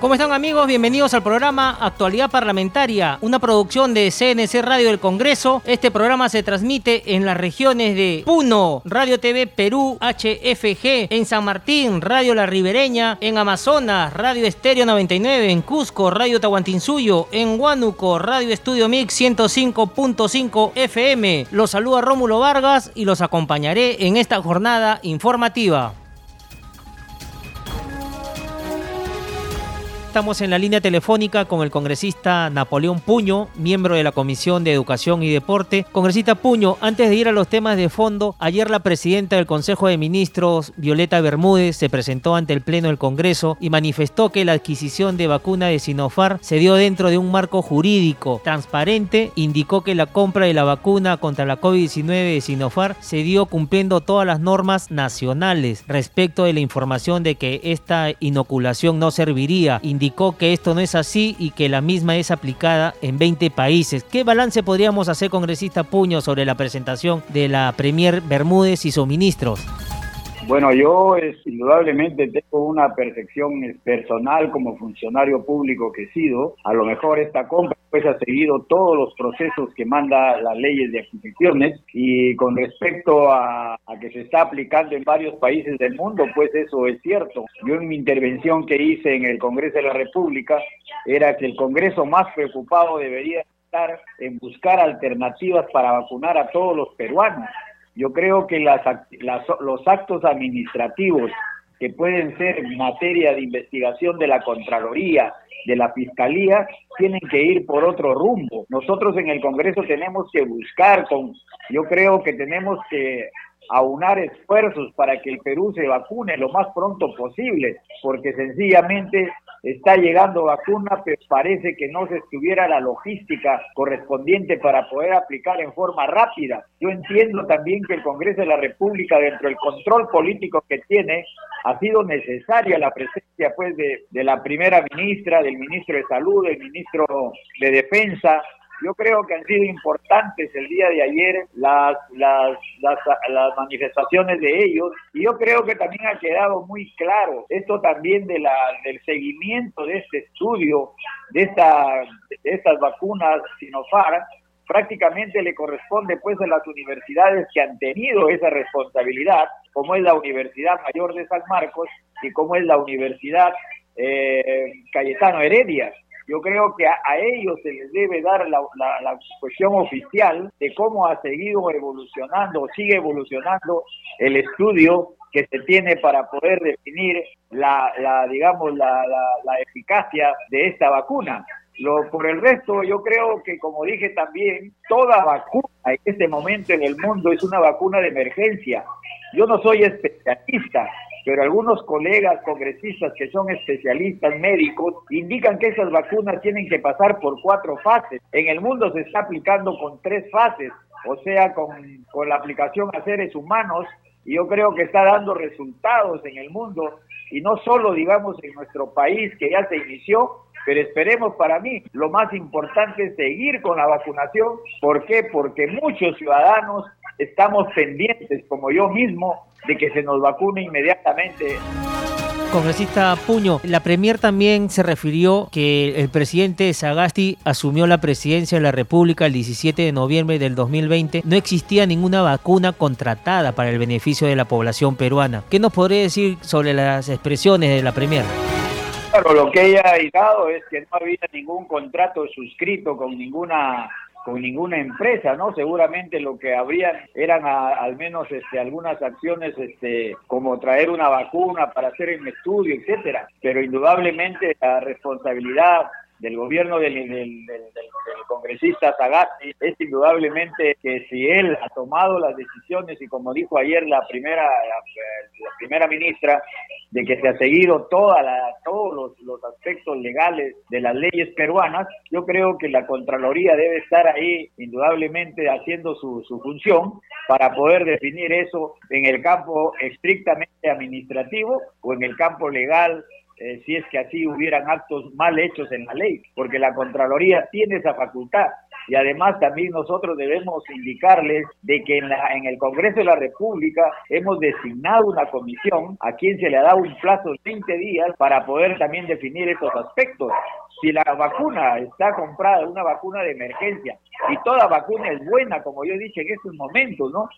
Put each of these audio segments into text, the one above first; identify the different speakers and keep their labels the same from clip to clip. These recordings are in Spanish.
Speaker 1: ¿Cómo están amigos? Bienvenidos al programa Actualidad Parlamentaria, una producción de CNC Radio del Congreso. Este programa se transmite en las regiones de Puno, Radio TV Perú, HFG, en San Martín, Radio La Ribereña, en Amazonas, Radio Estéreo 99, en Cusco, Radio Tahuantinsuyo, en Huánuco, Radio Estudio Mix 105.5 FM. Los saluda Rómulo Vargas y los acompañaré en esta jornada informativa. Estamos en la línea telefónica con el congresista Napoleón Puño, miembro de la Comisión de Educación y Deporte. Congresista Puño, antes de ir a los temas de fondo, ayer la presidenta del Consejo de Ministros, Violeta Bermúdez, se presentó ante el Pleno del Congreso y manifestó que la adquisición de vacuna de Sinofar se dio dentro de un marco jurídico transparente. Indicó que la compra de la vacuna contra la COVID-19 de Sinofar se dio cumpliendo todas las normas nacionales respecto de la información de que esta inoculación no serviría indicó que esto no es así y que la misma es aplicada en 20 países. ¿Qué balance podríamos hacer, congresista Puño, sobre la presentación de la Premier Bermúdez y sus ministros?
Speaker 2: Bueno, yo es, indudablemente tengo una percepción personal como funcionario público que he sido. A lo mejor esta compra pues ha seguido todos los procesos que manda las leyes de adquisiciones y con respecto a, a, que se está aplicando en varios países del mundo, pues eso es cierto. Yo en mi intervención que hice en el Congreso de la República era que el Congreso más preocupado debería estar en buscar alternativas para vacunar a todos los peruanos yo creo que las, los actos administrativos que pueden ser materia de investigación de la Contraloría, de la Fiscalía, tienen que ir por otro rumbo. Nosotros en el Congreso tenemos que buscar, con, yo creo que tenemos que aunar esfuerzos para que el Perú se vacune lo más pronto posible, porque sencillamente está llegando vacuna, pero parece que no se estuviera la logística correspondiente para poder aplicar en forma rápida. Yo entiendo también que el Congreso de la República, dentro del control político que tiene, ha sido necesaria la presencia pues de, de la primera ministra, del ministro de Salud, del ministro de Defensa, yo creo que han sido importantes el día de ayer las, las, las, las, manifestaciones de ellos y yo creo que también ha quedado muy claro esto también de la, del seguimiento de este estudio, de, esta, de estas vacunas Sinopharm, prácticamente le corresponde pues a las universidades que han tenido esa responsabilidad, como es la Universidad Mayor de San Marcos y como es la Universidad eh, Cayetano Heredia. Yo creo que a, ellos se les debe dar la, la, cuestión oficial de cómo ha seguido evolucionando, sigue evolucionando el estudio que se tiene para poder definir la, la digamos, la, la, eficacia de esta vacuna. Lo, por el resto, yo creo que, como dije también, toda vacuna en este momento en el mundo es una vacuna de emergencia. Yo no soy especialista, pero algunos colegas congresistas que son especialistas médicos indican que esas vacunas tienen que pasar por cuatro fases. En el mundo se está aplicando con tres fases, o sea, con, con la aplicación a seres humanos, y yo creo que está dando resultados en el mundo, y no solo, digamos, en nuestro país, que ya se inició, pero esperemos para mí, lo más importante es seguir con la vacunación. ¿Por qué? Porque muchos ciudadanos estamos pendientes, como yo mismo, de que se nos vacune inmediatamente.
Speaker 1: Congresista Puño, la Premier también se refirió que el presidente Sagasti asumió la presidencia de la República el 17 de noviembre del 2020. No existía ninguna vacuna contratada para el beneficio de la población peruana. ¿Qué nos podría decir sobre las expresiones de la Premier?
Speaker 2: Claro, lo que ella ha indicado es que no había ningún contrato suscrito con ninguna con ninguna empresa, ¿no? Seguramente lo que habrían eran al menos este, algunas acciones este, como traer una vacuna para hacer un estudio, etcétera. Pero indudablemente la responsabilidad del gobierno del, congresista Zagasti es indudablemente que si él ha tomado las decisiones y como dijo ayer la primera la, primera ministra de que se ha seguido toda todos los, los, aspectos legales de las leyes peruanas, yo creo que la Contraloría debe estar ahí indudablemente haciendo su, su función para poder definir eso en el campo estrictamente administrativo o en el campo legal eh, si es que así hubieran actos mal hechos en la ley, porque la Contraloría tiene esa facultad. Y además también nosotros debemos indicarles de que en, la, en el Congreso de la República hemos designado una comisión a quien se le ha dado un plazo de 20 días para poder también definir estos aspectos. Si la vacuna está comprada, una vacuna de emergencia, y toda vacuna es buena, como yo dicho en estos momentos, ¿no?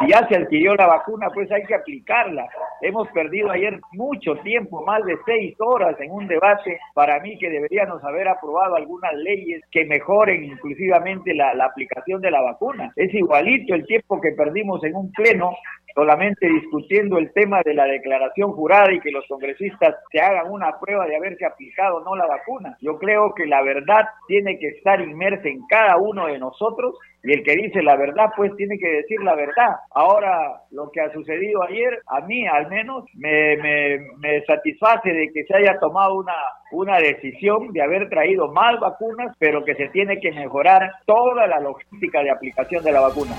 Speaker 2: Si ya se adquirió la vacuna, pues hay que aplicarla. Hemos perdido ayer mucho tiempo, más de seis horas en un debate, para mí que deberíamos haber aprobado algunas leyes que mejoren inclusivamente la aplicación de la vacuna. Es igualito el tiempo que perdimos en un pleno solamente discutiendo el tema de la declaración jurada y que los congresistas se hagan una prueba de haberse aplicado o no la vacuna. Yo creo que la verdad tiene que estar inmersa en cada uno de nosotros y el que dice la verdad pues tiene que decir la verdad. Ahora lo que ha sucedido ayer a mí al menos me, me, me satisface de que se haya tomado una, una decisión de haber traído más vacunas pero que se tiene que mejorar toda la logística de aplicación de la vacuna.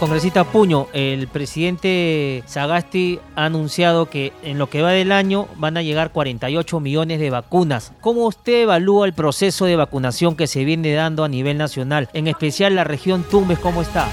Speaker 1: Congresista Puño, el presidente Sagasti ha anunciado que en lo que va del año van a llegar 48 millones de vacunas. ¿Cómo usted evalúa el proceso de vacunación que se viene dando a nivel nacional? En especial la región Tumbes, ¿cómo está?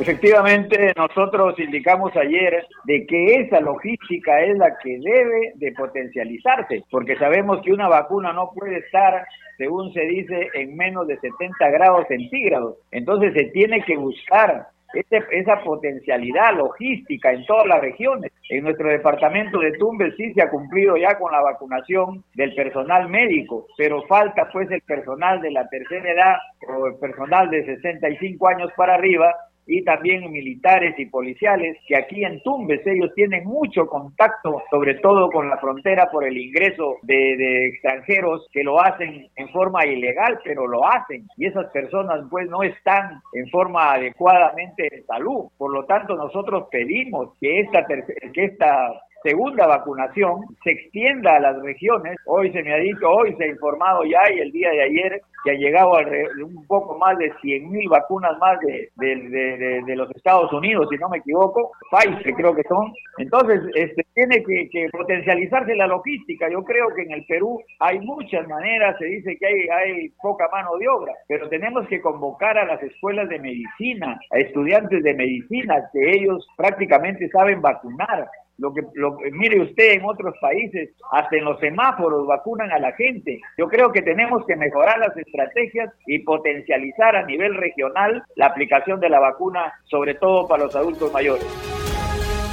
Speaker 2: Efectivamente, nosotros indicamos ayer de que esa logística es la que debe de potencializarse, porque sabemos que una vacuna no puede estar, según se dice, en menos de 70 grados centígrados. Entonces se tiene que buscar esa potencialidad logística en todas las regiones. En nuestro departamento de Tumbes sí se ha cumplido ya con la vacunación del personal médico, pero falta pues el personal de la tercera edad o el personal de 65 años para arriba y también militares y policiales, que aquí en Tumbes ellos tienen mucho contacto, sobre todo con la frontera por el ingreso de, extranjeros que lo hacen en forma ilegal, pero lo hacen. Y esas personas pues no están en forma adecuadamente de salud. Por lo tanto, nosotros pedimos que esta, que esta segunda vacunación se extienda a las regiones. Hoy se me ha dicho, hoy se ha informado ya y el día de ayer que ha llegado a un poco más de 100 mil vacunas más de, los Estados Unidos, si no me equivoco, Pfizer creo que son. Entonces, este, tiene que, que, potencializarse la logística. Yo creo que en el Perú hay muchas maneras, se dice que hay, hay poca mano de obra, pero tenemos que convocar a las escuelas de medicina, a estudiantes de medicina, que ellos prácticamente saben vacunar lo que, lo, mire usted en otros países, hasta en los semáforos vacunan a la gente. Yo creo que tenemos que mejorar las estrategias y potencializar a nivel regional la aplicación de la vacuna, sobre todo para los adultos mayores.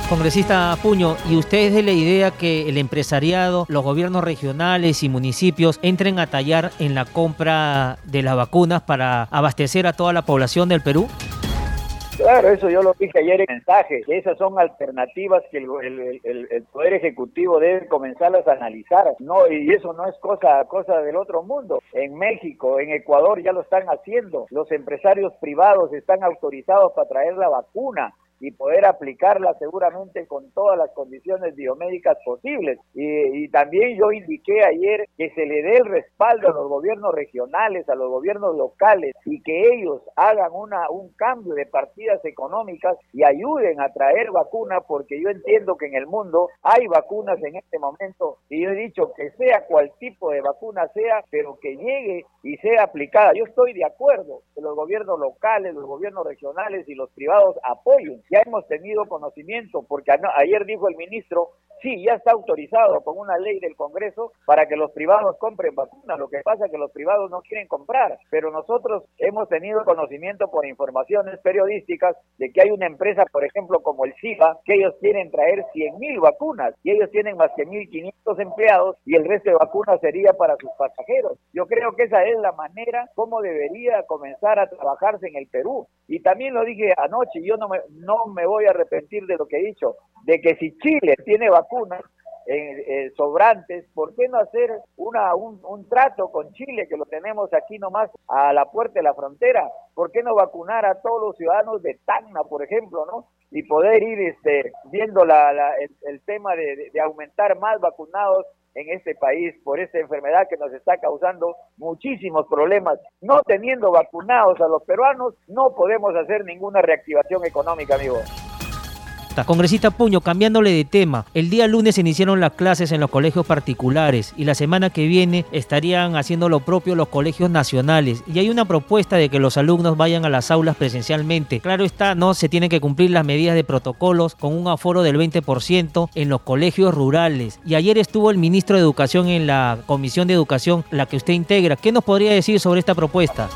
Speaker 1: Congresista Puño, ¿y usted es de la idea que el empresariado, los gobiernos regionales y municipios entren a tallar en la compra de las vacunas para abastecer a toda la población del Perú?
Speaker 2: Claro, eso yo lo dije ayer en mensaje. Esas son alternativas que el, el, Poder Ejecutivo debe comenzarlas a analizar. No, y eso no es cosa, cosa del otro mundo. En México, en Ecuador ya lo están haciendo. Los empresarios privados están autorizados para traer la vacuna y poder aplicarla seguramente con todas las condiciones biomédicas posibles. Y, también yo indiqué ayer que se le dé el respaldo a los gobiernos regionales, a los gobiernos locales y que ellos hagan una, un cambio de partidas económicas y ayuden a traer vacunas porque yo entiendo que en el mundo hay vacunas en este momento y yo he dicho que sea cual tipo de vacuna sea, pero que llegue y sea aplicada. Yo estoy de acuerdo que los gobiernos locales, los gobiernos regionales y los privados apoyen ya hemos tenido conocimiento, porque ayer dijo el ministro, sí, ya está autorizado con una ley del Congreso para que los privados compren vacunas. Lo que pasa es que los privados no quieren comprar, pero nosotros hemos tenido conocimiento por informaciones periodísticas de que hay una empresa, por ejemplo, como el SIVA, que ellos quieren traer 100 mil vacunas y ellos tienen más que 1.500 empleados y el resto de vacunas sería para sus pasajeros. Yo creo que esa es la manera como debería comenzar a trabajarse en el Perú. Y también lo dije anoche, yo no me, no me voy a arrepentir de lo que he dicho, de que si Chile tiene vacunas, eh, sobrantes, ¿por qué no hacer una, un, trato con Chile, que lo tenemos aquí nomás a la puerta de la frontera? ¿Por qué no vacunar a todos los ciudadanos de Tacna, por ejemplo, no? Y poder ir este, viendo la, el, tema de, de aumentar más vacunados en este país por esta enfermedad que nos está causando muchísimos problemas. No teniendo vacunados a los peruanos, no podemos hacer ninguna reactivación económica, amigo.
Speaker 1: Congresista Puño, cambiándole de tema, el día lunes se iniciaron las clases en los colegios particulares y la semana que viene estarían haciendo lo propio los colegios nacionales y hay una propuesta de que los alumnos vayan a las aulas presencialmente. Claro está, no se tienen que cumplir las medidas de protocolos con un aforo del 20% en los colegios rurales. Y ayer estuvo el ministro de Educación en la Comisión de Educación, la que usted integra. ¿Qué nos podría decir sobre esta propuesta?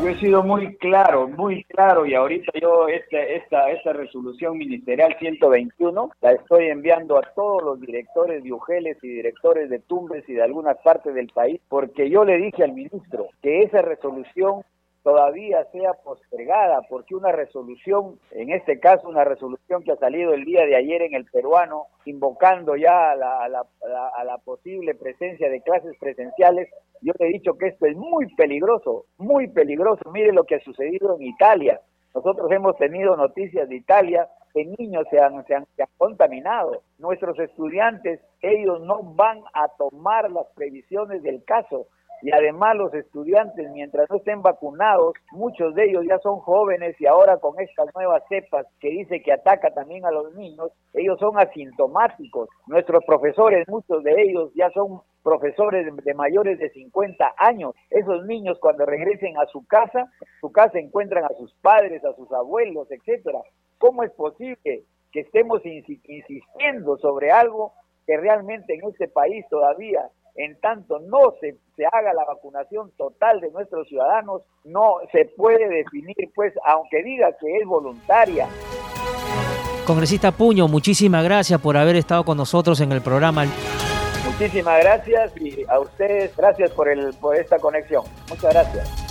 Speaker 2: Yo he sido muy claro, muy claro y ahorita yo esta, esta, esta resolución ministerial 121 la estoy enviando a todos los directores de UGELES y directores de Tumbes y de algunas partes del país porque yo le dije al ministro que esa resolución todavía sea postergada, porque una resolución, en este caso una resolución que ha salido el día de ayer en el peruano, invocando ya a la, a la, posible presencia de clases presenciales, yo le he dicho que esto es muy peligroso, muy peligroso. Mire lo que ha sucedido en Italia. Nosotros hemos tenido noticias de Italia que niños se han, se han contaminado. Nuestros estudiantes, ellos no van a tomar las previsiones del caso y además los estudiantes, mientras no estén vacunados, muchos de ellos ya son jóvenes y ahora con estas nuevas cepas que dice que ataca también a los niños, ellos son asintomáticos. Nuestros profesores, muchos de ellos ya son profesores de mayores de 50 años. Esos niños cuando regresen a su casa, su casa encuentran a sus padres, a sus abuelos, etcétera. ¿Cómo es posible que estemos insistiendo sobre algo que realmente en este país todavía en tanto no se, se, haga la vacunación total de nuestros ciudadanos, no se puede definir, pues, aunque diga que es voluntaria.
Speaker 1: Congresista Puño, muchísimas gracias por haber estado con nosotros en el programa.
Speaker 2: Muchísimas gracias y a ustedes gracias por, el, por esta conexión. Muchas gracias.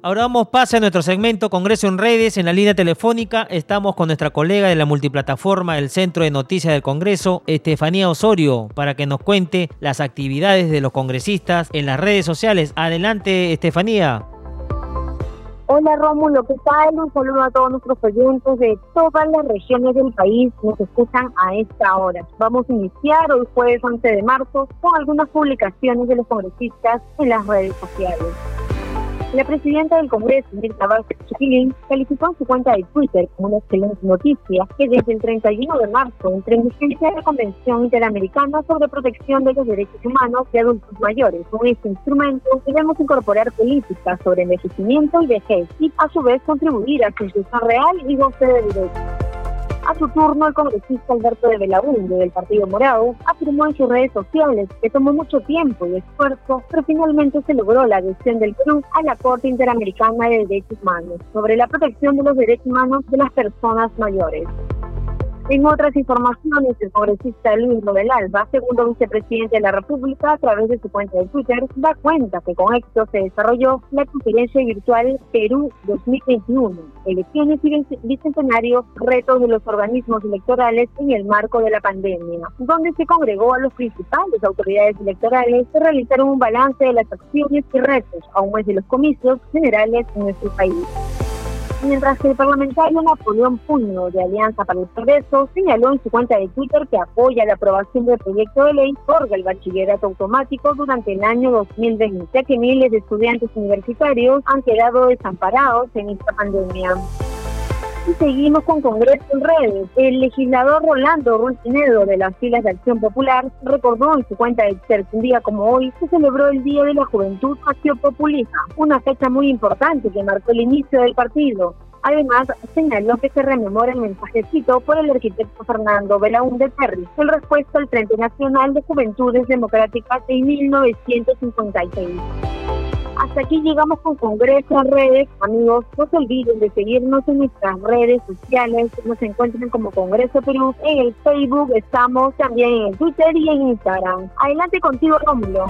Speaker 1: Ahora damos pase a nuestro segmento Congreso en Redes. En la línea telefónica estamos con nuestra colega de la multiplataforma del Centro de Noticias del Congreso, Estefanía Osorio, para que nos cuente las actividades de los congresistas en las redes sociales. Adelante, Estefanía.
Speaker 3: Hola Rómulo, ¿qué tal? Un saludo a todos nuestros oyentes de todas las regiones del país que nos escuchan a esta hora. Vamos a iniciar hoy jueves 11 de marzo con algunas publicaciones de los congresistas en las redes sociales. La presidenta del Congreso, Mirta Vázquez Chiquilín, calificó en su cuenta de Twitter como una excelente noticia que desde el 31 de marzo entra en vigencia la Convención Interamericana sobre Protección de los Derechos Humanos de Adultos Mayores. Con este instrumento debemos incorporar políticas sobre envejecimiento y vejez y a su vez contribuir a su inclusión real y goce de derechos. A su turno, el congresista Alberto de Belaúnde, del Partido Morado, afirmó en sus redes sociales que tomó mucho tiempo y esfuerzo, pero finalmente se logró la adhesión del Perú a la Corte Interamericana de Derechos Humanos sobre la protección de los derechos humanos de las personas mayores. En otras informaciones, el congresista Luis Robel Alba, segundo vicepresidente de la República, a través de su cuenta de Twitter, da cuenta que con éxito se desarrolló la conferencia virtual Perú 2021, elecciones y bicentenario, retos de los organismos electorales en el marco de la pandemia, donde se congregó a los principales autoridades electorales que realizaron un balance de las acciones y retos a un mes de los comicios generales en nuestro país mientras que el parlamentario Napoleón Puño de Alianza para el Progreso señaló en su cuenta de Twitter que apoya la aprobación del proyecto de ley por el bachillerato automático durante el año 2020, ya que miles de estudiantes universitarios han quedado desamparados en esta pandemia. Y seguimos con Congreso en redes. El legislador Rolando Ruiz de las filas de Acción Popular recordó en su cuenta de Twitter un día como hoy se celebró el Día de la Juventud Acción Populista, una fecha muy importante que marcó el inicio del partido. Además, señaló que se rememora el mensajecito por el arquitecto Fernando Belaúnde Perry, el respuesta al Frente Nacional de Juventudes Democráticas de 1956. Hasta aquí llegamos con Congreso redes. Amigos, no se olviden de seguirnos en nuestras redes sociales. Nos encuentran como Congreso Perú. En el Facebook estamos también en Twitter y en Instagram. Adelante contigo, Rómulo.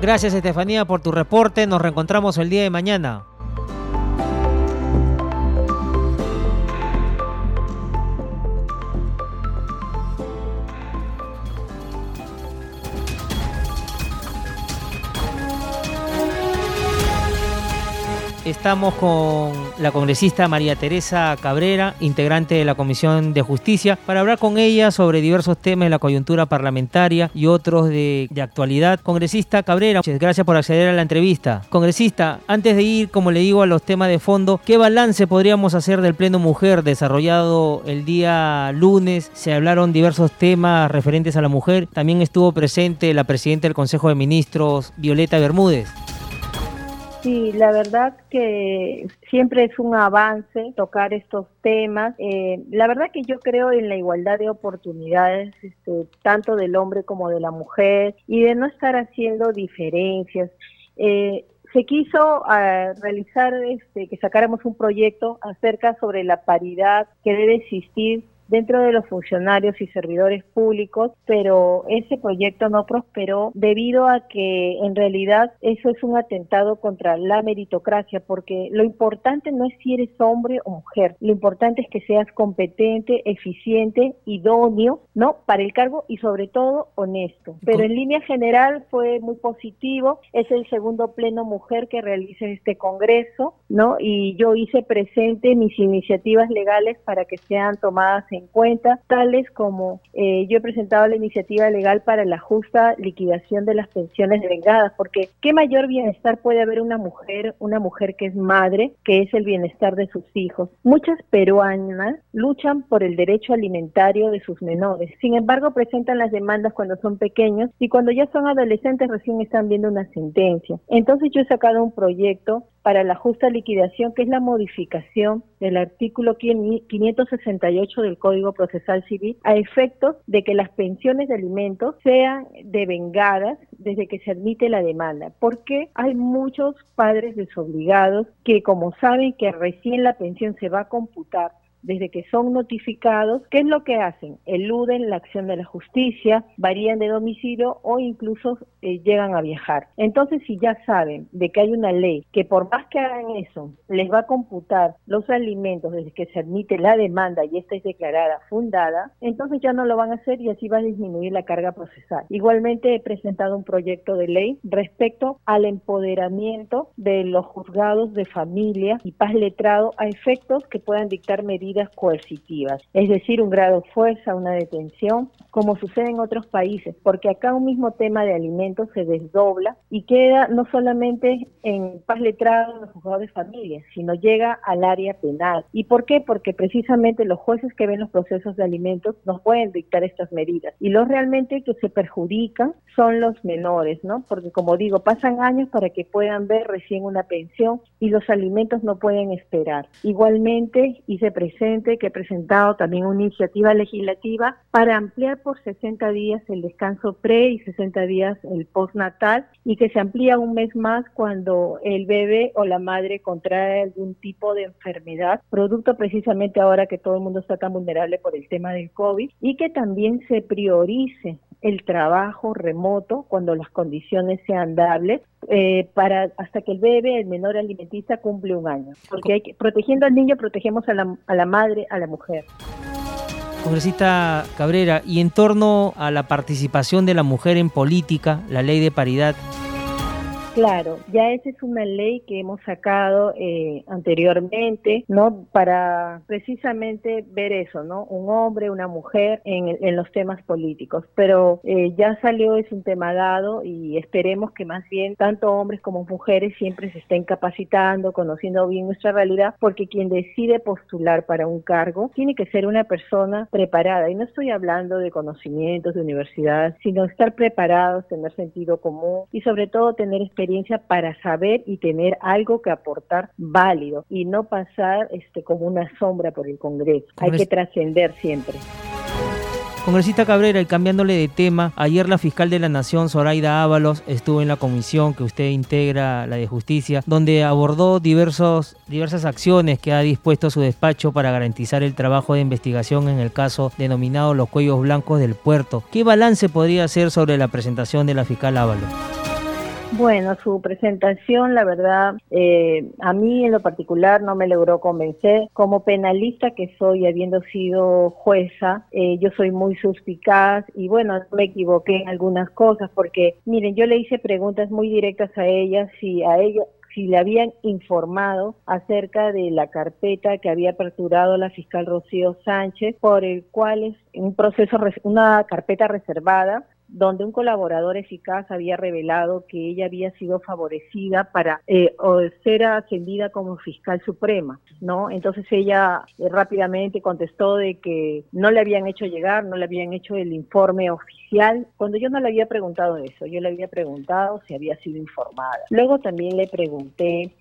Speaker 1: Gracias, Estefanía, por tu reporte. Nos reencontramos el día de mañana. Estamos con la congresista María Teresa Cabrera, integrante de la Comisión de Justicia, para hablar con ella sobre diversos temas de la coyuntura parlamentaria y otros de, actualidad. Congresista Cabrera, muchas gracias por acceder a la entrevista. Congresista, antes de ir, como le digo, a los temas de fondo, ¿qué balance podríamos hacer del Pleno Mujer desarrollado el día lunes? Se hablaron diversos temas referentes a la mujer. También estuvo presente la presidenta del Consejo de Ministros, Violeta Bermúdez.
Speaker 4: Sí, la verdad que siempre es un avance tocar estos temas. Eh, la verdad que yo creo en la igualdad de oportunidades, este, tanto del hombre como de la mujer, y de no estar haciendo diferencias. Eh, se quiso uh, realizar este, que sacáramos un proyecto acerca sobre la paridad que debe existir dentro de los funcionarios y servidores públicos, pero ese proyecto no prosperó debido a que en realidad eso es un atentado contra la meritocracia, porque lo importante no es si eres hombre o mujer, lo importante es que seas competente, eficiente, idóneo, ¿no? Para el cargo y sobre todo honesto. Pero en línea general fue muy positivo, es el segundo pleno mujer que realiza este Congreso, ¿no? Y yo hice presente mis iniciativas legales para que sean tomadas en cuenta, tales como eh, yo he presentado la iniciativa legal para la justa liquidación de las pensiones vengadas, porque qué mayor bienestar puede haber una mujer, una mujer que es madre, que es el bienestar de sus hijos. Muchas peruanas luchan por el derecho alimentario de sus menores, sin embargo presentan las demandas cuando son pequeños y cuando ya son adolescentes recién están viendo una sentencia. Entonces yo he sacado un proyecto para la justa liquidación, que es la modificación del artículo 568 del Código Procesal Civil, a efectos de que las pensiones de alimentos sean devengadas desde que se admite la demanda, porque hay muchos padres desobligados que como saben que recién la pensión se va a computar desde que son notificados, ¿qué es lo que hacen? Eluden la acción de la justicia, varían de domicilio o incluso eh, llegan a viajar. Entonces, si ya saben de que hay una ley que por más que hagan eso, les va a computar los alimentos desde que se admite la demanda y esta es declarada fundada, entonces ya no lo van a hacer y así va a disminuir la carga procesal. Igualmente he presentado un proyecto de ley respecto al empoderamiento de los juzgados de familia y paz letrado a efectos que puedan dictar medidas coercitivas, es decir, un grado de fuerza, una detención, como sucede en otros países, porque acá un mismo tema de alimentos se desdobla y queda no solamente en paz letrado en los juzgados de familia, sino llega al área penal. ¿Y por qué? Porque precisamente los jueces que ven los procesos de alimentos nos pueden dictar estas medidas y los realmente que se perjudican son los menores, ¿no? Porque como digo, pasan años para que puedan ver recién una pensión y los alimentos no pueden esperar. Igualmente hice presente que he presentado también una iniciativa legislativa para ampliar por 60 días el descanso pre y 60 días el postnatal y que se amplía un mes más cuando el bebé o la madre contrae algún tipo de enfermedad, producto precisamente ahora que todo el mundo está tan vulnerable por el tema del COVID y que también se priorice el trabajo remoto cuando las condiciones sean dables eh, para hasta que el bebé, el menor alimentista, cumple un año. Porque hay que, protegiendo al niño, protegemos a la, a la madre, a la mujer.
Speaker 1: Congresista Cabrera, y en torno a la participación de la mujer en política, la ley de paridad
Speaker 4: Claro, ya esa es una ley que hemos sacado eh, anteriormente, ¿no? Para precisamente ver eso, ¿no? Un hombre, una mujer en, los temas políticos. Pero eh, ya salió, es un tema dado y esperemos que más bien tanto hombres como mujeres siempre se estén capacitando, conociendo bien nuestra realidad, porque quien decide postular para un cargo tiene que ser una persona preparada. Y no estoy hablando de conocimientos de universidad, sino estar preparados, tener sentido común y sobre todo tener experiencia experiencia para saber y tener algo que aportar válido y no pasar este como una sombra por el Congreso. Hay que trascender siempre.
Speaker 1: Congresista Cabrera, y cambiándole de tema, ayer la fiscal de la Nación, Zoraida Ábalos, estuvo en la comisión que usted integra, la de justicia, donde abordó diversos, diversas acciones que ha dispuesto su despacho para garantizar el trabajo de investigación en el caso denominado Los Cuellos Blancos del Puerto. ¿Qué balance podría hacer sobre la presentación de la fiscal Ábalos?
Speaker 4: Bueno, su presentación, la verdad, eh, a mí en lo particular no me logró convencer. Como penalista que soy, habiendo sido jueza, eh, yo soy muy suspicaz y bueno, me equivoqué en algunas cosas porque, miren, yo le hice preguntas muy directas a ella, si a ella si le habían informado acerca de la carpeta que había aperturado la fiscal Rocío Sánchez, por el cual es un proceso, una carpeta reservada donde un colaborador eficaz había revelado que ella había sido favorecida para eh, ser ascendida como fiscal suprema, ¿no? Entonces ella eh, rápidamente contestó de que no le habían hecho llegar, no le habían hecho el informe oficial, cuando yo no le había preguntado eso, yo le había preguntado si había sido informada. Luego también le pregunté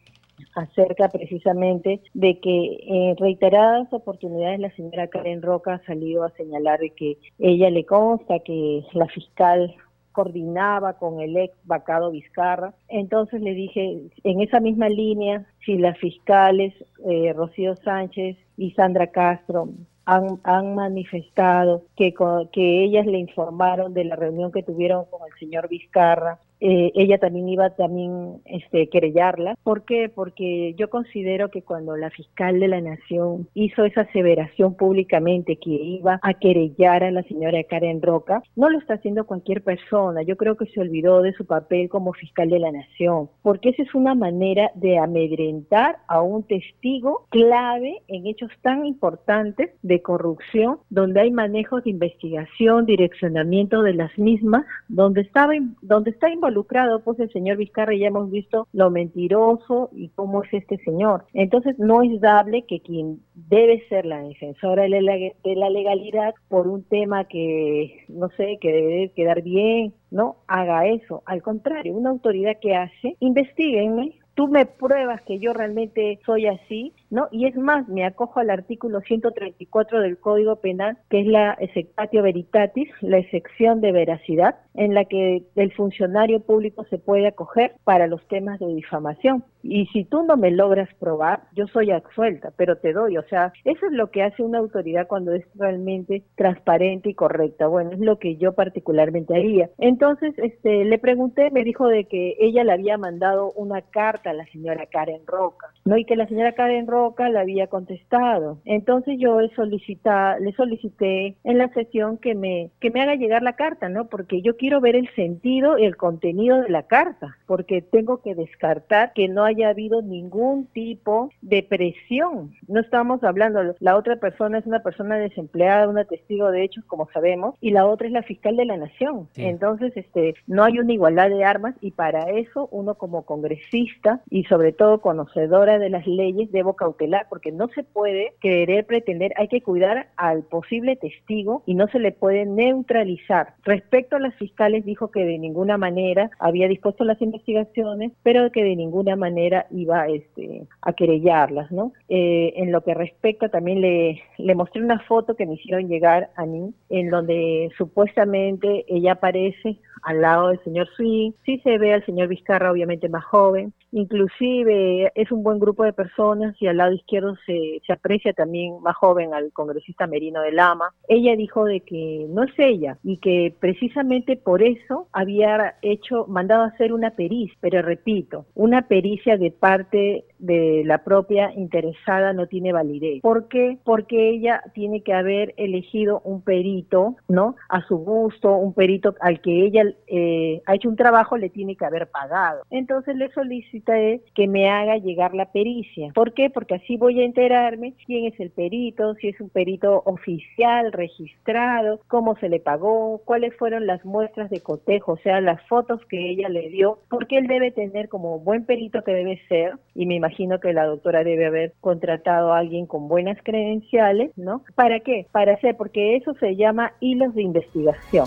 Speaker 4: acerca precisamente de que en reiteradas oportunidades la señora Karen Roca ha salido a señalar de que ella le consta que la fiscal coordinaba con el ex vacado Vizcarra. Entonces le dije, en esa misma línea, si las fiscales eh, Rocío Sánchez y Sandra Castro han, han manifestado que, que ellas le informaron de la reunión que tuvieron con el señor Vizcarra eh, ella también iba también este, querellarla. ¿Por qué? Porque yo considero que cuando la fiscal de la Nación hizo esa aseveración públicamente que iba a querellar a la señora Karen Roca, no lo está haciendo cualquier persona. Yo creo que se olvidó de su papel como fiscal de la Nación, porque esa es una manera de amedrentar a un testigo clave en hechos tan importantes de corrupción, donde hay manejos de investigación, direccionamiento de las mismas, donde estaba donde está involucrado involucrado pues el señor Vizcarra ya hemos visto lo mentiroso y cómo es este señor. Entonces no es dable que quien debe ser la defensora de la, legalidad por un tema que, no sé, que debe quedar bien, no haga eso. Al contrario, una autoridad que hace, investiguenme, tú me pruebas que yo realmente soy así, ¿no? Y es más, me acojo al artículo 134 del Código Penal, que es la exceptatio veritatis, la excepción de veracidad, en la que el funcionario público se puede acoger para los temas de difamación. Y si tú no me logras probar, yo soy absuelta, pero te doy. O sea, eso es lo que hace una autoridad cuando es realmente transparente y correcta. Bueno, es lo que yo particularmente haría. Entonces, este, le pregunté, me dijo de que ella le había mandado una carta a la señora Karen Roca, ¿no? Y que la señora Karen Roca le había contestado. Entonces yo le, solicita, le solicité en la sesión que me, que me haga llegar la carta, ¿no? Porque yo quiero ver el sentido y el contenido de la carta, porque tengo que descartar que no haya habido ningún tipo de presión. No estamos hablando, la otra persona es una persona desempleada, una testigo de hechos, como sabemos, y la otra es la fiscal de la nación. Entonces, este, no hay una igualdad de armas y para eso uno como congresista y sobre todo conocedora de las leyes debo cautelar, porque no se puede querer pretender, hay que cuidar al posible testigo y no se le puede neutralizar. Respecto a las fiscales, dijo que de ninguna manera había dispuesto las investigaciones, pero que de ninguna manera iba este, a querellarlas, ¿no? Eh, en lo que respecta, también le, le mostré una foto que me hicieron llegar a mí, en donde supuestamente ella aparece al lado del señor Swing, sí se ve al señor Vizcarra obviamente más joven, inclusive es un buen grupo de personas y al lado izquierdo se, aprecia también más joven al congresista Merino de Lama. Ella dijo de que no es ella y que precisamente por eso había hecho, mandado a hacer una pericia, pero repito, una pericia de parte de la propia interesada no tiene validez. ¿Por qué? Porque ella tiene que haber elegido un perito, ¿no? A su gusto, un perito al que ella eh, ha hecho un trabajo, le tiene que haber pagado. Entonces le solicité que me haga llegar la pericia. ¿Por qué? Porque así voy a enterarme quién es el perito, si es un perito oficial, registrado, cómo se le pagó, cuáles fueron las muestras de cotejo, o sea, las fotos que ella le dio, porque él debe tener como buen perito que debe ser, y me imagino que la doctora debe haber contratado a alguien con buenas credenciales, ¿no? ¿Para qué? Para hacer, porque eso se llama hilos de investigación.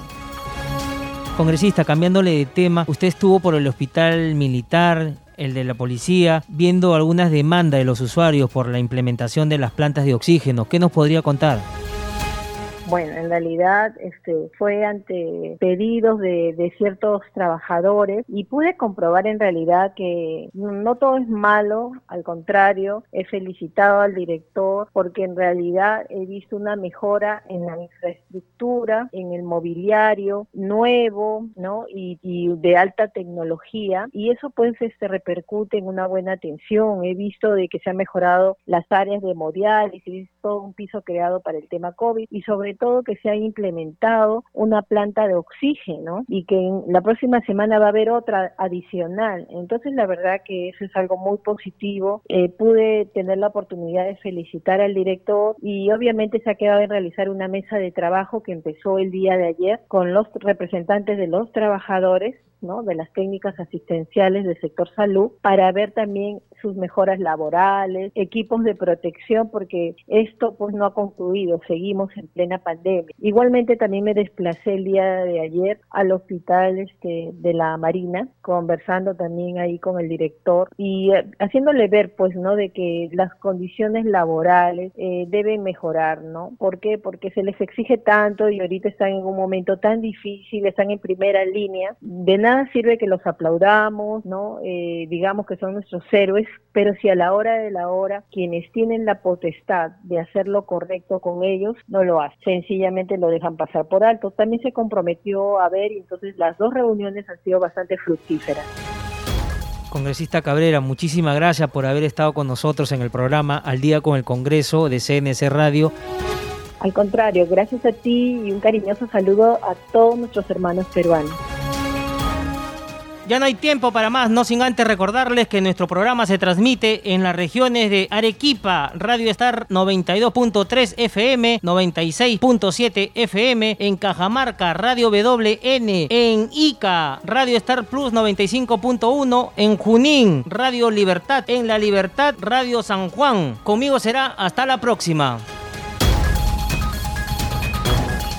Speaker 1: Congresista, cambiándole de tema, usted estuvo por el hospital militar, el de la policía, viendo algunas demandas de los usuarios por la implementación de las plantas de oxígeno. ¿Qué nos podría contar?
Speaker 4: Bueno, en realidad este, fue ante pedidos de, de, ciertos trabajadores y pude comprobar en realidad que no todo es malo, al contrario, he felicitado al director porque en realidad he visto una mejora en la infraestructura, en el mobiliario nuevo, ¿no? Y, y de alta tecnología y eso pues este, repercute en una buena atención. He visto de que se han mejorado las áreas de hemodiálisis, todo un piso creado para el tema COVID y sobre todo todo que se ha implementado una planta de oxígeno y que en la próxima semana va a haber otra adicional. Entonces, la verdad que eso es algo muy positivo. Eh, pude tener la oportunidad de felicitar al director y obviamente se ha quedado en realizar una mesa de trabajo que empezó el día de ayer con los representantes de los trabajadores ¿no? de las técnicas asistenciales del sector salud para ver también sus mejoras laborales, equipos de protección, porque esto pues no ha concluido, seguimos en plena pandemia. Igualmente también me desplacé el día de ayer al hospital este, de la Marina, conversando también ahí con el director y eh, haciéndole ver pues no de que las condiciones laborales eh, deben mejorar, ¿no? ¿Por qué? Porque se les exige tanto y ahorita están en un momento tan difícil, están en primera línea. De nada sirve que los aplaudamos, ¿no? Eh, digamos que son nuestros héroes, pero si a la hora de la hora quienes tienen la potestad de hacer lo correcto con ellos no lo hacen, sencillamente lo dejan pasar por alto. También se comprometió a ver y entonces las dos reuniones han sido bastante fructíferas.
Speaker 1: Congresista Cabrera, muchísimas gracias por haber estado con nosotros en el programa Al día con el Congreso de CNC Radio.
Speaker 4: Al contrario, gracias a ti y un cariñoso saludo a todos nuestros hermanos peruanos.
Speaker 1: Ya no hay tiempo para más, no sin antes recordarles que nuestro programa se transmite en las regiones de Arequipa, Radio Star 92.3 FM, 96.7 FM, en Cajamarca, Radio WN, en Ica, Radio Star Plus 95.1, en Junín, Radio Libertad, en La Libertad, Radio San Juan. Conmigo será hasta la próxima.